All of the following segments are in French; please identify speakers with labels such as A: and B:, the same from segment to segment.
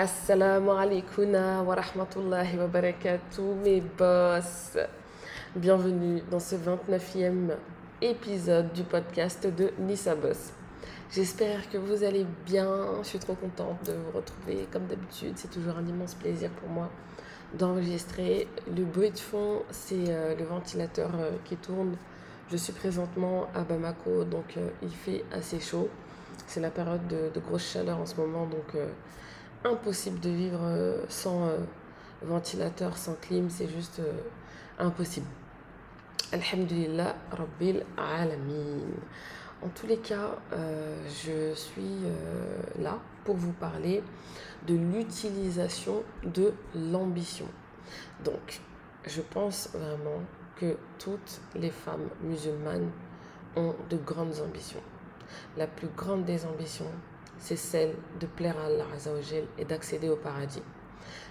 A: Assalamu alaikum wa rahmatullahi wa barakatuh, mes boss. Bienvenue dans ce 29e épisode du podcast de Nissa Boss. J'espère que vous allez bien. Je suis trop contente de vous retrouver. Comme d'habitude, c'est toujours un immense plaisir pour moi d'enregistrer. Le bruit de fond, c'est euh, le ventilateur euh, qui tourne. Je suis présentement à Bamako, donc euh, il fait assez chaud. C'est la période de, de, grosse chaleur en ce moment, donc impossible de vivre euh, sans euh, ventilateur, sans clim, c'est juste euh, impossible. Alhamdulillah, Rabbil Alamin. En tous les cas, je suis là pour vous parler de l'utilisation de l'ambition. Donc, je pense vraiment que toutes les femmes musulmanes ont de grandes ambitions. La plus grande des ambitions, c'est celle de plaire à Allah et d'accéder au paradis.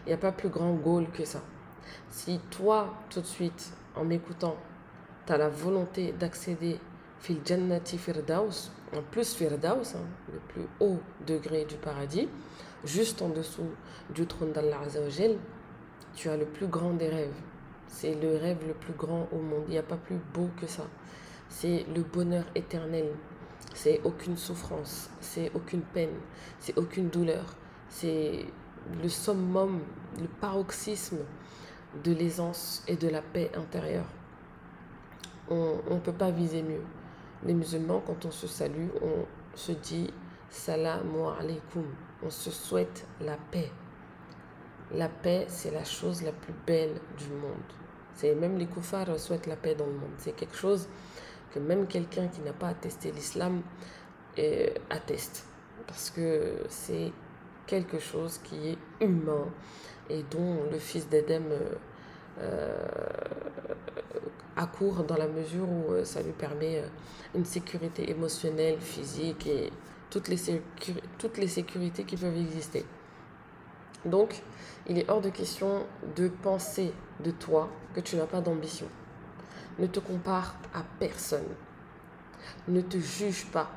A: Il n'y a pas plus grand goal que ça. Si toi, tout de suite, en m'écoutant, tu as la volonté d'accéder fil jannati firdaus, en plus firdaus, hein, le plus haut degré du paradis, juste en dessous du trône d'Allah tu as le plus grand des rêves. C'est le rêve le plus grand au monde. Il n'y a pas plus beau que ça. C'est le bonheur éternel c'est aucune souffrance, c'est aucune peine, c'est aucune douleur. C'est le summum, le paroxysme de l'aisance et de la paix intérieure. On ne peut pas viser mieux. Les musulmans, quand on se salue, on se dit salam alaikum. On se souhaite la paix. La paix, c'est la chose la plus belle du monde. C'est même les koufars souhaitent la paix dans le monde. C'est quelque chose même quelqu'un qui n'a pas attesté l'islam euh, atteste. Parce que c'est quelque chose qui est humain et dont le fils d'Edem euh, euh, accourt dans la mesure où ça lui permet une sécurité émotionnelle, physique et toutes les sécurités qui peuvent exister. Donc, il est hors de question de penser de toi que tu n'as pas d'ambition. Ne te compare à personne. Ne te juge pas.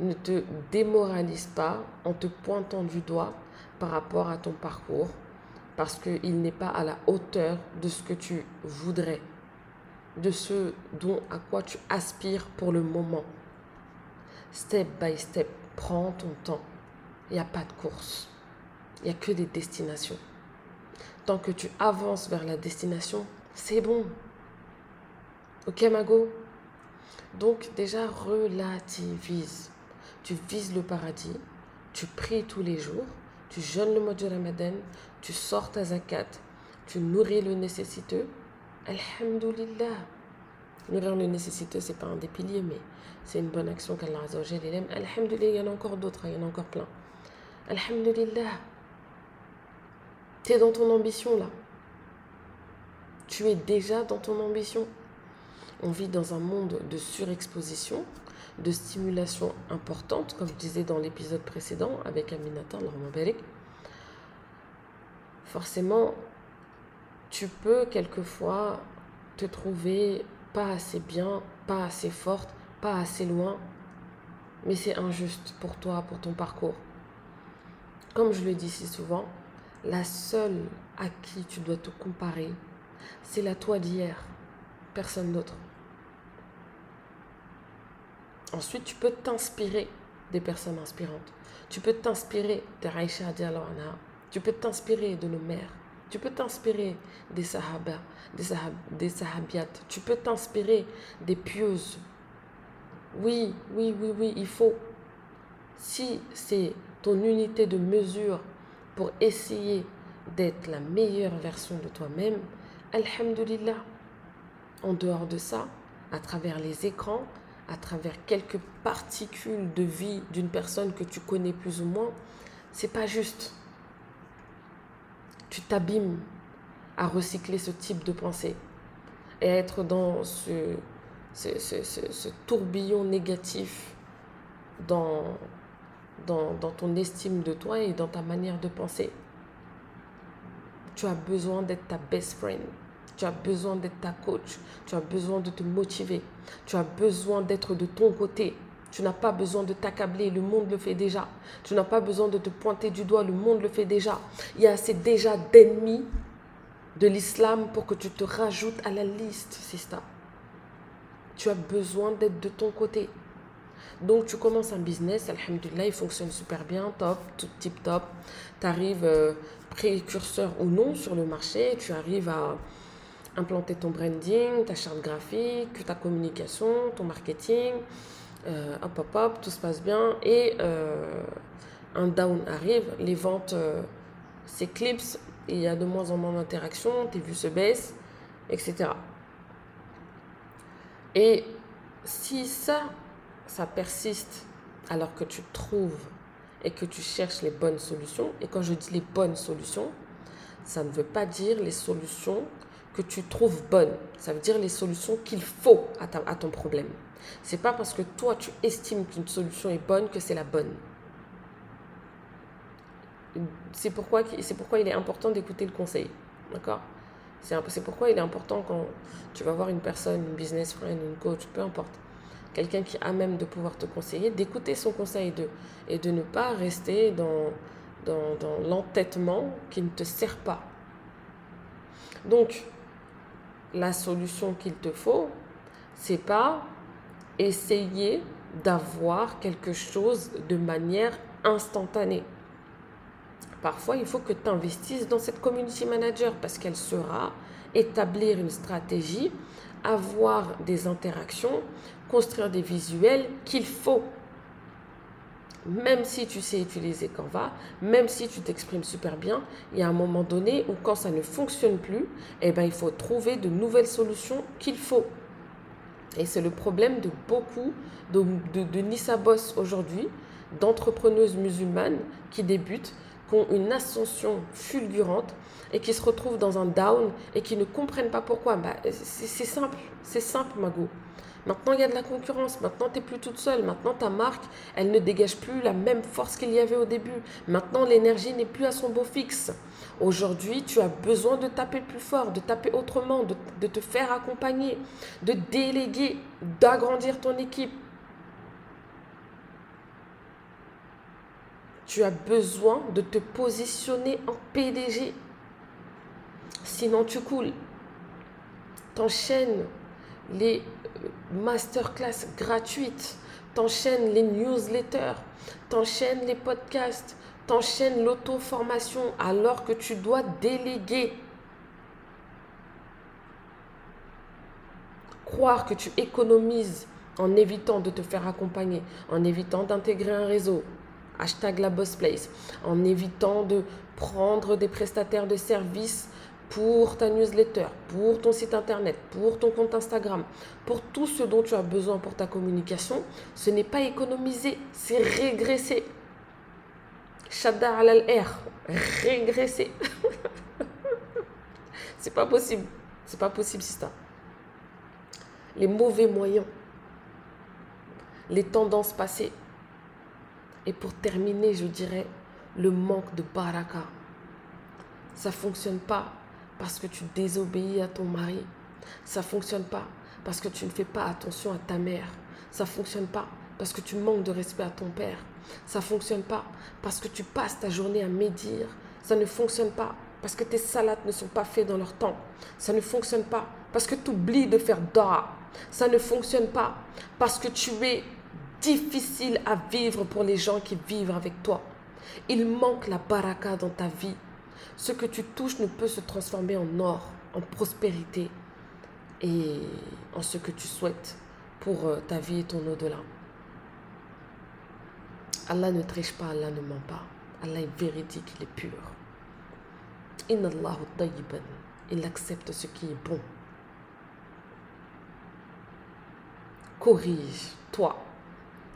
A: Ne te démoralise pas en te pointant du doigt par rapport à ton parcours parce qu'il n'est pas à la hauteur de ce que tu voudrais, de ce dont à quoi tu aspires pour le moment. Step by step, prends ton temps. Il n'y a pas de course. Il n'y a que des destinations. Tant que tu avances vers la destination, c'est bon. Ok, Mago Donc, déjà, relativise. Tu vises le paradis, tu pries tous les jours, tu jeûnes le mois du Ramadan, tu sors ta zakat, tu nourris le nécessiteux. Alhamdulillah. Nourrir le nécessiteux, c'est pas un des piliers, mais c'est une bonne action qu'Allah aime. Alhamdulillah, il y en a encore d'autres, hein, il y en a encore plein. Alhamdulillah. Tu es dans ton ambition là. Tu es déjà dans ton ambition. On vit dans un monde de surexposition, de stimulation importante, comme je disais dans l'épisode précédent avec Aminata, Barik. Forcément, tu peux quelquefois te trouver pas assez bien, pas assez forte, pas assez loin, mais c'est injuste pour toi, pour ton parcours. Comme je le dis si souvent, la seule à qui tu dois te comparer, c'est la toi d'hier, personne d'autre. Ensuite, tu peux t'inspirer des personnes inspirantes. Tu peux t'inspirer de Raïcha Anha. Tu peux t'inspirer de nos mères. Tu peux t'inspirer des sahaba, des, sahab. Tu peux t'inspirer des pieuses. Oui, oui, oui, oui, il faut. Si c'est ton unité de mesure pour essayer d'être la meilleure version de toi-même, Alhamdulillah. En dehors de ça, à travers les écrans, à travers quelques particules de vie d'une personne que tu connais plus ou moins, c'est pas juste. Tu t'abîmes à recycler ce type de pensée et à être dans ce, tourbillon négatif dans ton estime de toi et dans ta manière de penser. Tu as besoin d'être ta best friend. Tu as besoin d'être ta coach. Tu as besoin de te motiver. Tu as besoin d'être de ton côté. Tu n'as pas besoin de t'accabler, le monde le fait déjà. Tu n'as pas besoin de te pointer du doigt, le monde le fait déjà. Il y a assez déjà d'ennemis de l'islam pour que tu te rajoutes à la liste, ça. Tu as besoin d'être de ton côté. Donc tu commences un business, alhamdulillah, il fonctionne super bien, top, tout tip top. Tu arrives euh, précurseur ou non sur le marché, tu arrives à implanter ton branding, ta charte graphique, ta communication, ton marketing, euh, hop hop hop, tout se passe bien et euh, un down arrive, les ventes s'éclipsent, il y a de moins en moins d'interactions, tes vues se baissent, etc. Et si ça, ça persiste alors que tu trouves et que tu cherches les bonnes solutions, et quand je dis les bonnes solutions, ça ne veut pas dire les solutions que tu trouves bonnes. Ça veut dire les solutions qu'il faut à, ton problème. C'est pas parce que toi tu estimes qu'une solution est bonne que c'est la bonne. C'est pourquoi, pourquoi il est important d'écouter le conseil. D'accord? C'est pourquoi il est important quand tu vas voir une personne, une business friend, une coach, peu importe, quelqu'un qui a même de pouvoir te conseiller, d'écouter son conseil de, et de ne pas rester dans, dans, dans l'entêtement qui ne te sert pas. Donc, la solution qu'il te faut, c'est pas essayer d'avoir quelque chose de manière instantanée. Parfois, il faut que tu investisses dans cette community manager parce qu'elle sera établir une stratégie, avoir des interactions, construire des visuels qu'il faut. Même si tu sais utiliser Canva, même si tu t'exprimes super bien, il y a un moment donné où quand ça ne fonctionne plus, eh ben, il faut trouver de nouvelles solutions qu'il faut. Et c'est le problème de beaucoup de, Nissa Boss aujourd'hui, d'entrepreneuses musulmanes qui débutent, qui ont une ascension fulgurante et qui se retrouvent dans un down et qui ne comprennent pas pourquoi. Bah, c'est simple, c'est simple, Mago. Maintenant, il y a de la concurrence. Maintenant, tu n'es plus toute seule. Maintenant, ta marque, elle ne dégage plus la même force qu'il y avait au début. Maintenant, l'énergie n'est plus à son beau fixe. Aujourd'hui, tu as besoin de taper plus fort, de taper autrement, de, te faire accompagner, de déléguer, d'agrandir ton équipe. Tu as besoin de te positionner en PDG. Sinon, tu coules. T'enchaînes les masterclass gratuites, t'enchaînes les newsletters, t'enchaînes les podcasts, t'enchaînes l'auto-formation alors que tu dois déléguer. Croire que tu économises en évitant de te faire accompagner, en évitant d'intégrer un réseau, hashtag la place, en évitant de prendre des prestataires de services pour ta newsletter, pour ton site internet, pour ton compte Instagram, pour tout ce dont tu as besoin pour ta communication, ce n'est pas économiser, c'est régresser. Shadda al air, régresser. c'est pas possible. C'est pas possible, Sista. Les mauvais moyens, les tendances passées. Et pour terminer, je dirais le manque de baraka. Ça fonctionne pas parce que tu désobéis à ton mari. Ça fonctionne pas parce que tu ne fais pas attention à ta mère. Ça fonctionne pas parce que tu manques de respect à ton père. Ça fonctionne pas parce que tu passes ta journée à médire. Ça ne fonctionne pas parce que tes salades ne sont pas faites dans leur temps. Ça ne fonctionne pas parce que tu oublies de faire dora. Ça ne fonctionne pas parce que tu es difficile à vivre pour les gens qui vivent avec toi. Il manque la baraka dans ta vie ce que tu touches ne peut se transformer en or, en prospérité et en ce que tu souhaites pour euh, ta vie et ton au-delà. Allah ne triche pas, Allah ne ment pas. Allah est véridique, il est pur. Il accepte ce qui est bon. Corrige, toi,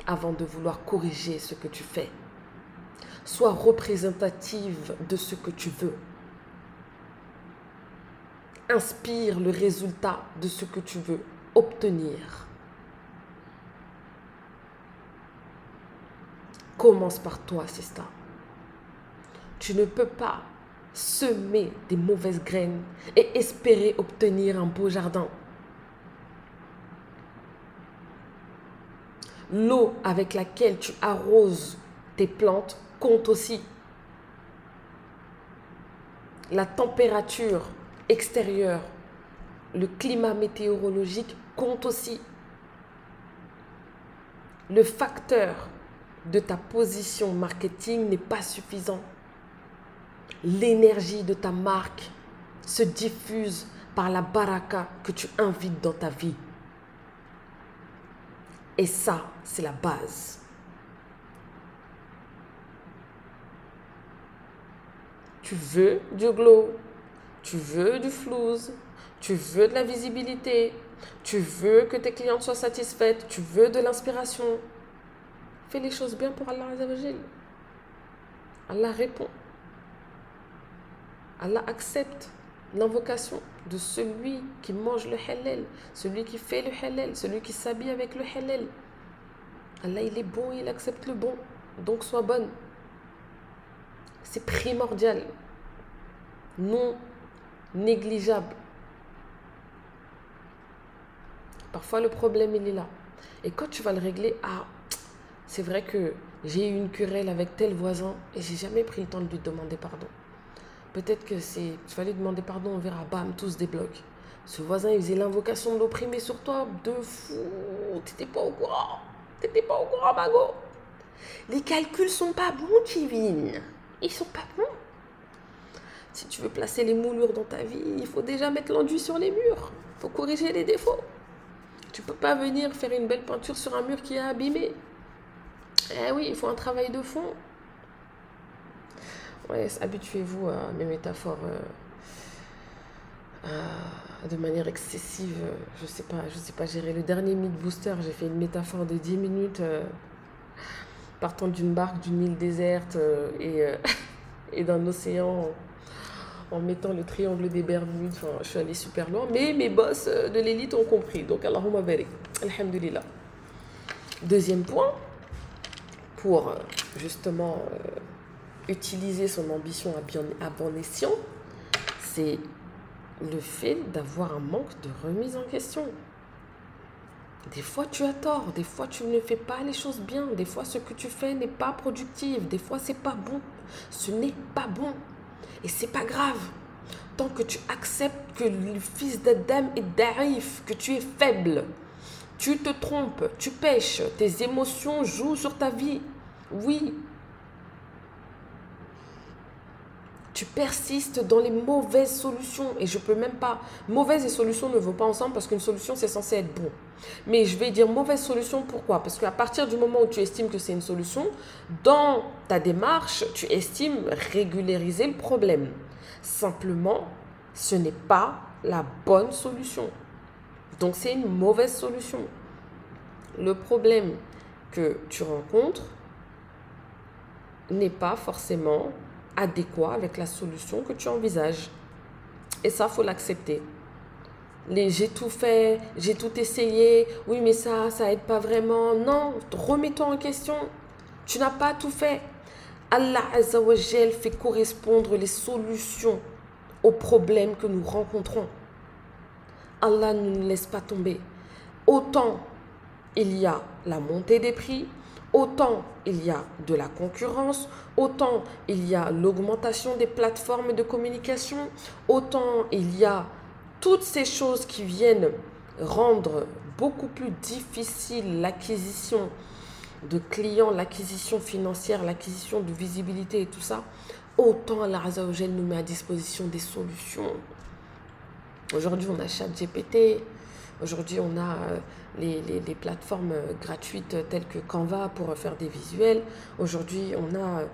A: avant de vouloir corriger ce que tu fais. Sois représentative de ce que tu veux. Inspire le résultat de ce que tu veux obtenir. Commence par toi, Sista. Tu ne peux pas semer des mauvaises graines et espérer obtenir un beau jardin. L'eau avec laquelle tu arroses tes plantes compte aussi. La température extérieure, le climat météorologique compte aussi. Le facteur de ta position marketing n'est pas suffisant. L'énergie de ta marque se diffuse par la baraka que tu invites dans ta vie. Et ça, c'est la base. Tu veux du glow, tu veux du flouze, tu veux de la visibilité, tu veux que tes clientes soient satisfaites, tu veux de l'inspiration. Fais les choses bien pour Allah Azzawajal. Allah répond. Allah accepte l'invocation de celui qui mange le halal, celui qui fait le halal, celui qui s'habille avec le halal. Allah, il est bon, il accepte le bon. Donc sois bonne. C'est primordial. Non négligeable. Parfois, le problème, il est là. Et quand tu vas le régler, ah, c'est vrai que j'ai eu une querelle avec tel voisin et j'ai jamais pris le temps de lui demander pardon. Peut-être que c'est. Tu vas lui demander pardon, on verra, bam, tout se débloque. Ce voisin, il faisait l'invocation de l'opprimé sur toi, de fou. T'étais pas au courant. T'étais pas au courant, Mago. Les calculs sont pas bons, Kevin. Ils sont pas bons. Si tu veux placer les moulures dans ta vie, il faut déjà mettre l'enduit sur les murs. Il faut corriger les défauts. Tu peux pas venir faire une belle peinture sur un mur qui est abîmé. Eh oui, il faut un travail de fond. Ouais, habituez-vous à mes métaphores euh, de manière excessive. Je sais pas, je sais pas gérer. Le dernier Meat Booster, j'ai fait une métaphore de 10 minutes euh, partant d'une barque d'une île déserte euh, et, et d'un océan en mettant le triangle des Bermudes. Enfin, je suis allée super loin, mais mes boss de l'élite ont compris. Donc, Allahumma barik. Alhamdulillah. Deuxième point, pour justement utiliser son ambition à, bien, à bon escient, c'est le fait d'avoir un manque de remise en question. Des fois tu as tort, des fois tu ne fais pas les choses bien, des fois ce que tu fais n'est pas productif, des fois c'est pas bon. Ce n'est pas bon. Et c'est pas grave. Tant que tu acceptes que le fils d'Adam est daif, que tu es faible, tu te trompes, tu pêches, tes émotions jouent sur ta vie. Oui, tu persistes dans les mauvaises solutions. Et je peux même pas. Mauvaise et solution ne vont pas ensemble parce qu'une solution, c'est censé être bon. Mais je vais dire mauvaise solution, pourquoi? Parce qu'à partir du moment où tu estimes que c'est une solution, dans ta démarche, tu estimes régulariser le problème. Simplement, ce n'est pas la bonne solution. Donc c'est une mauvaise solution. Le problème que tu rencontres n'est pas forcément adéquat avec la solution que tu envisages. Et ça, faut l'accepter. J'ai tout fait, j'ai tout essayé, oui mais ça, ça aide pas vraiment. Non, remets-toi en question. Tu n'as pas tout fait. Allah Azzawajal fait correspondre les solutions aux problèmes que nous rencontrons. Allah ne nous laisse pas tomber. Autant il y a la montée des prix, Autant il y a de la concurrence, autant il y a l'augmentation des plateformes de communication, autant il y a toutes ces choses qui viennent rendre beaucoup plus difficile l'acquisition de clients, l'acquisition financière, l'acquisition de visibilité et tout ça, autant la nous met à disposition des solutions. Aujourd'hui, on a ChatGPT, aujourd'hui, on a euh, les, plateformes euh, gratuites telles que Canva pour faire des visuels. Aujourd'hui, on a euh,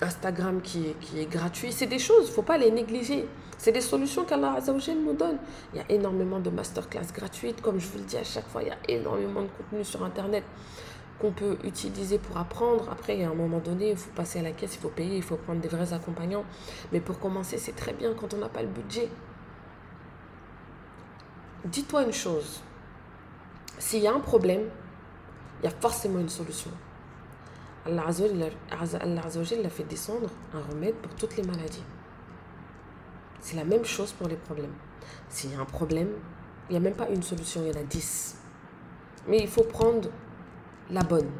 A: Instagram qui est, qui est gratuit. C'est des choses, il ne faut pas les négliger. C'est des solutions qu'Allah nous donne. Il y a énormément de masterclass gratuites. Comme je vous le dis à chaque fois, il y a énormément de contenu sur Internet qu'on peut utiliser pour apprendre. Après, à un moment donné, il faut passer à la caisse, il faut payer, il faut prendre des vrais accompagnants. Mais pour commencer, c'est très bien quand on n'a pas le budget. Dis-toi une chose, s'il y a un problème, il y a forcément une solution. Allah Azzawajal a fait descendre un remède pour toutes les maladies. C'est la même chose pour les problèmes. S'il y a un problème, il n'y a même pas une solution, il y en a dix. Mais il faut prendre la bonne.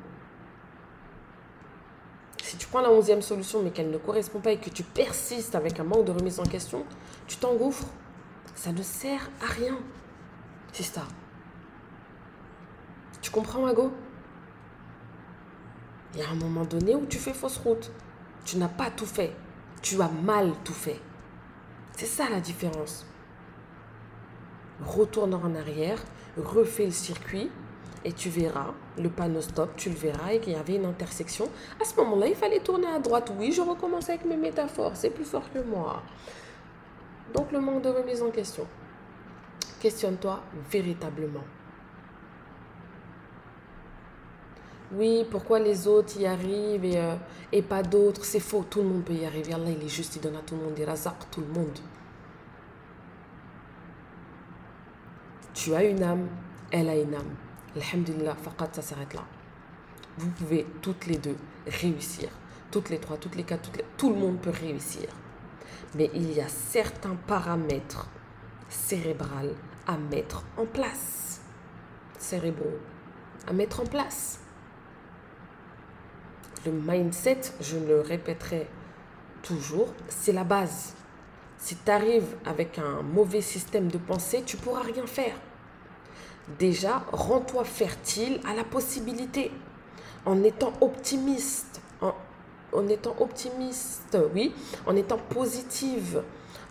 A: Si tu prends la onzième solution mais qu'elle ne correspond pas et que tu persistes avec un manque de remise en question, tu t'engouffres. Ça ne sert à rien. C'est ça. Tu comprends, Mago Il y a un moment donné où tu fais fausse route. Tu n'as pas tout fait. Tu as mal tout fait. C'est ça la différence. Retourne en arrière, refais le circuit et tu verras le panneau stop, tu le verras et qu'il y avait une intersection. À ce moment-là, il fallait tourner à droite. Oui, je recommence avec mes métaphores, c'est plus fort que moi. Donc le manque de remise en question. Questionne-toi véritablement. Oui, pourquoi les autres y arrivent et, euh, et pas d'autres? C'est faux, tout le monde peut y arriver. Allah, il est juste, il donne à tout le monde, il razak tout le monde. Tu as une âme, elle a une âme. Alhamdulillah, faqat, ça s'arrête là. Vous pouvez toutes les deux réussir. Toutes les trois, toutes les quatre, tout le monde peut réussir. Mais il y a certains paramètres cérébrales à mettre en place. Cérébraux à mettre en place. Le mindset, je le répéterai toujours, c'est la base. Si tu arrives avec un mauvais système de pensée, tu pourras rien faire. Déjà, rends-toi fertile à la possibilité en étant optimiste, en, en étant optimiste, oui, en étant positive,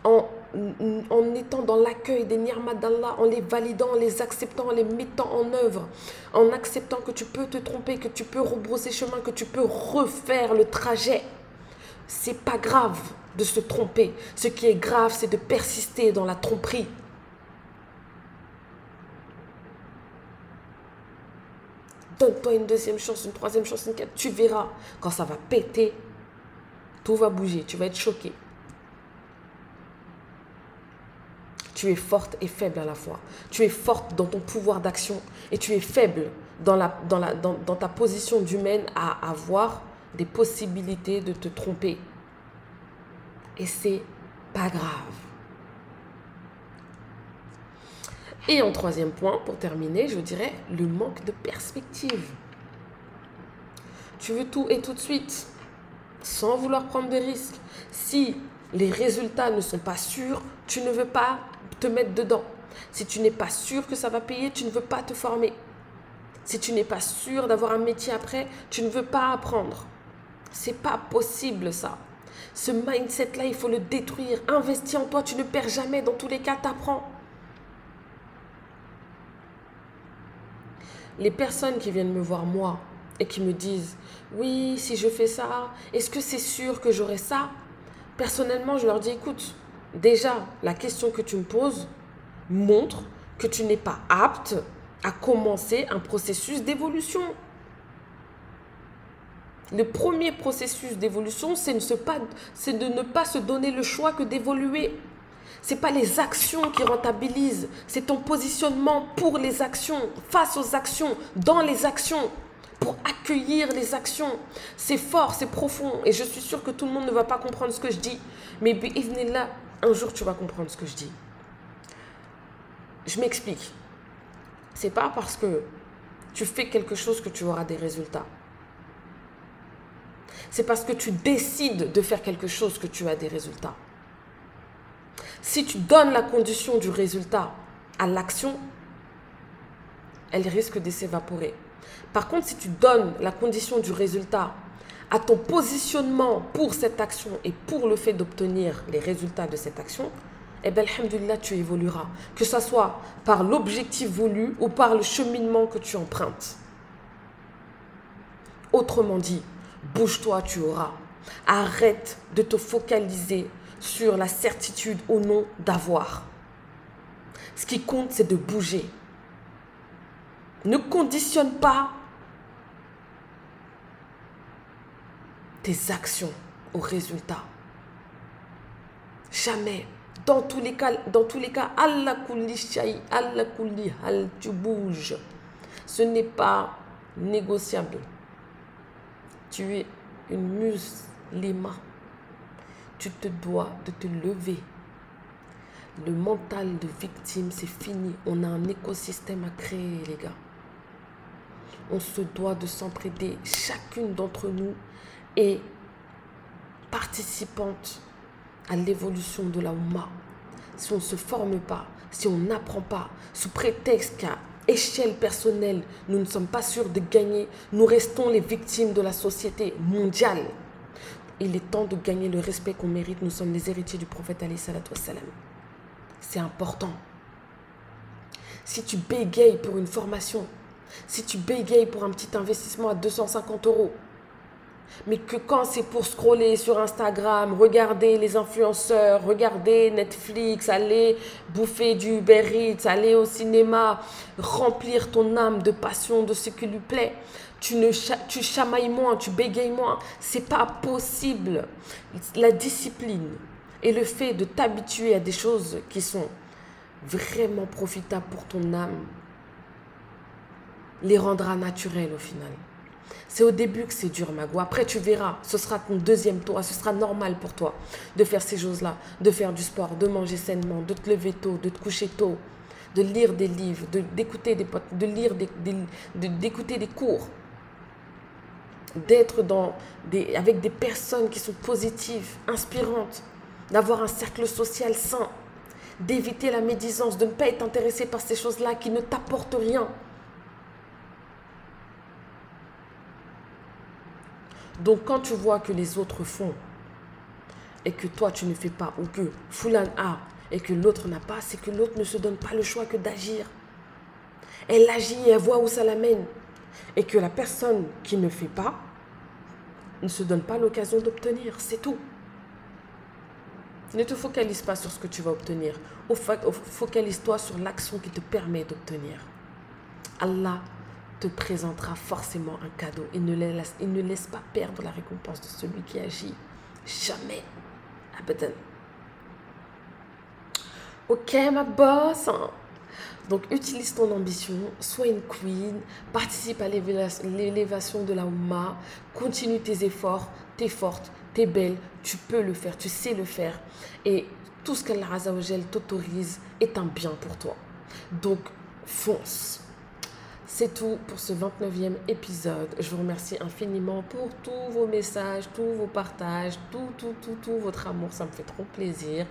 A: en, en étant dans l'accueil des d'Allah, en les validant, en les acceptant, en les mettant en œuvre, en acceptant que tu peux te tromper, que tu peux rebrousser chemin, que tu peux refaire le trajet. C'est pas grave de se tromper. Ce qui est grave, c'est de persister dans la tromperie. Donne-toi une deuxième chance, une troisième chance, une quatrième. Tu verras, quand ça va péter, tout va bouger. Tu vas être choqué. Tu es forte et faible à la fois. Tu es forte dans ton pouvoir d'action et tu es faible dans, ta position d'humaine à avoir des possibilités de te tromper. Et c'est pas grave. Et en troisième point, pour terminer, je dirais le manque de perspective. Tu veux tout et tout de suite, sans vouloir prendre des risques. Si les résultats ne sont pas sûrs, tu ne veux pas te mettre dedans. Si tu n'es pas sûr que ça va payer, tu ne veux pas te former. Si tu n'es pas sûr d'avoir un métier après, tu ne veux pas apprendre. C'est pas possible ça. Ce mindset-là, il faut le détruire. Investis en toi, tu ne perds jamais. Dans tous les cas, t'apprends. Les personnes qui viennent me voir moi et qui me disent oui, si je fais ça, est-ce que c'est sûr que j'aurai ça? Personnellement, je leur dis écoute, déjà, la question que tu me poses montre que tu n'es pas apte à commencer un processus d'évolution. Le premier processus d'évolution, c'est de ne pas se donner le choix que d'évoluer. Ce n'est pas les actions qui rentabilisent, c'est ton positionnement pour les actions, face aux actions, dans les actions, pour accueillir les actions. C'est fort, c'est profond. Et je suis sûre que tout le monde ne va pas comprendre ce que je dis. Mais là, un jour, tu vas comprendre ce que je dis. Je m'explique. C'est pas parce que tu fais quelque chose que tu auras des résultats. C'est parce que tu décides de faire quelque chose que tu as des résultats. Si tu donnes la condition du résultat à l'action, elle risque de s'évaporer. Par contre, si tu donnes la condition du résultat à ton positionnement pour cette action et pour le fait d'obtenir les résultats de cette action, eh bien, alhamdulillah, tu évolueras. Que ce soit par l'objectif voulu ou par le cheminement que tu empruntes. Autrement dit, bouge-toi, tu auras. Arrête de te focaliser sur la certitude ou non d'avoir. Ce qui compte, c'est de bouger. Ne conditionne pas tes actions au résultat. Jamais. Dans tous les cas, dans tous les cas, Allah kulli Allah tu bouges. Ce n'est pas négociable. Tu es une musulmane. Tu te dois de te lever. Le mental de victime, c'est fini. On a un écosystème à créer, les gars. On se doit de s'entraider. Chacune d'entre nous est participante à l'évolution de la Oumma. Si on ne se forme pas, si on n'apprend pas, sous prétexte qu'à échelle personnelle, nous ne sommes pas sûrs de gagner, nous restons les victimes de la société mondiale. Il est temps de gagner le respect qu'on mérite. Nous sommes les héritiers du prophète Ali salam. C'est important. Si tu bégayes pour une formation, si tu bégayes pour un petit investissement à 250 euros, mais que quand c'est pour scroller sur Instagram, regarder les influenceurs, regarder Netflix, aller bouffer du Uber Eats, aller au cinéma, remplir ton âme de passion, de ce qui lui plaît, tu, ne, tu chamailles moins, tu bégayes moins. C'est pas possible. La discipline et le fait de t'habituer à des choses qui sont vraiment profitables pour ton âme les rendra naturelles au final. C'est au début que c'est dur, Mago. Après, tu verras, ce sera ton deuxième tour. Ce sera normal pour toi de faire ces choses-là, de faire du sport, de manger sainement, de te lever tôt, de te coucher tôt, de lire des livres, d'écouter des de lire des, d'écouter des cours, d'être dans des, avec des personnes qui sont positives, inspirantes, d'avoir un cercle social sain, d'éviter la médisance, de ne pas être intéressé par ces choses-là qui ne t'apportent rien. Donc quand tu vois que les autres font et que toi tu ne fais pas ou que Fulan a et que l'autre n'a pas, c'est que l'autre ne se donne pas le choix que d'agir. Elle agit elle voit où ça l'amène. Et que la personne qui ne fait pas ne se donne pas l'occasion d'obtenir. C'est tout. Ne te focalise pas sur ce que tu vas obtenir. Focalise-toi sur l'action qui te permet d'obtenir. Allah te présentera forcément un cadeau. Il ne, laisse, pas perdre la récompense de celui qui agit. Jamais. Abadan. Ok, ma boss. Donc, utilise ton ambition, sois une queen, participe à l'élévation de la Oumma, continue tes efforts, t'es forte, t'es belle, tu peux le faire, tu sais le faire. Et tout ce qu'Allah t'autorise est un bien pour toi. Donc, fonce. C'est tout pour ce 29e épisode. Je vous remercie infiniment pour tous vos messages, tous vos partages, tout, tout, tout, tout votre amour. Ça me fait trop plaisir.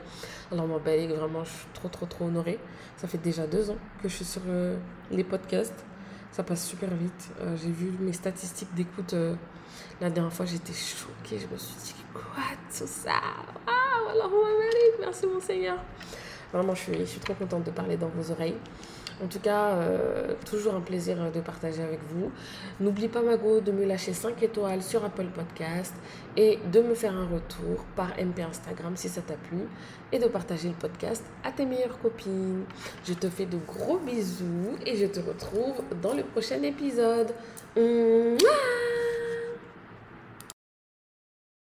A: Alors, mon belle, vraiment, je suis trop, trop, trop honorée. Ça fait déjà deux ans que je suis sur euh, les podcasts. Ça passe super vite. Euh, j'ai vu mes statistiques d'écoute euh, la dernière fois. J'étais choquée. Je me suis dit, quoi, tout ça? Ah, alors, merci, mon Seigneur. Vraiment, je suis, je suis trop contente de parler dans vos oreilles. En tout cas, euh, toujours un plaisir de partager avec vous. N'oublie pas, Mago, de me lâcher 5 étoiles sur Apple Podcast et de me faire un retour par MP Instagram si ça t'a plu et de partager le podcast à tes meilleures copines. Je te fais de gros bisous et je te retrouve dans le prochain épisode. Hum.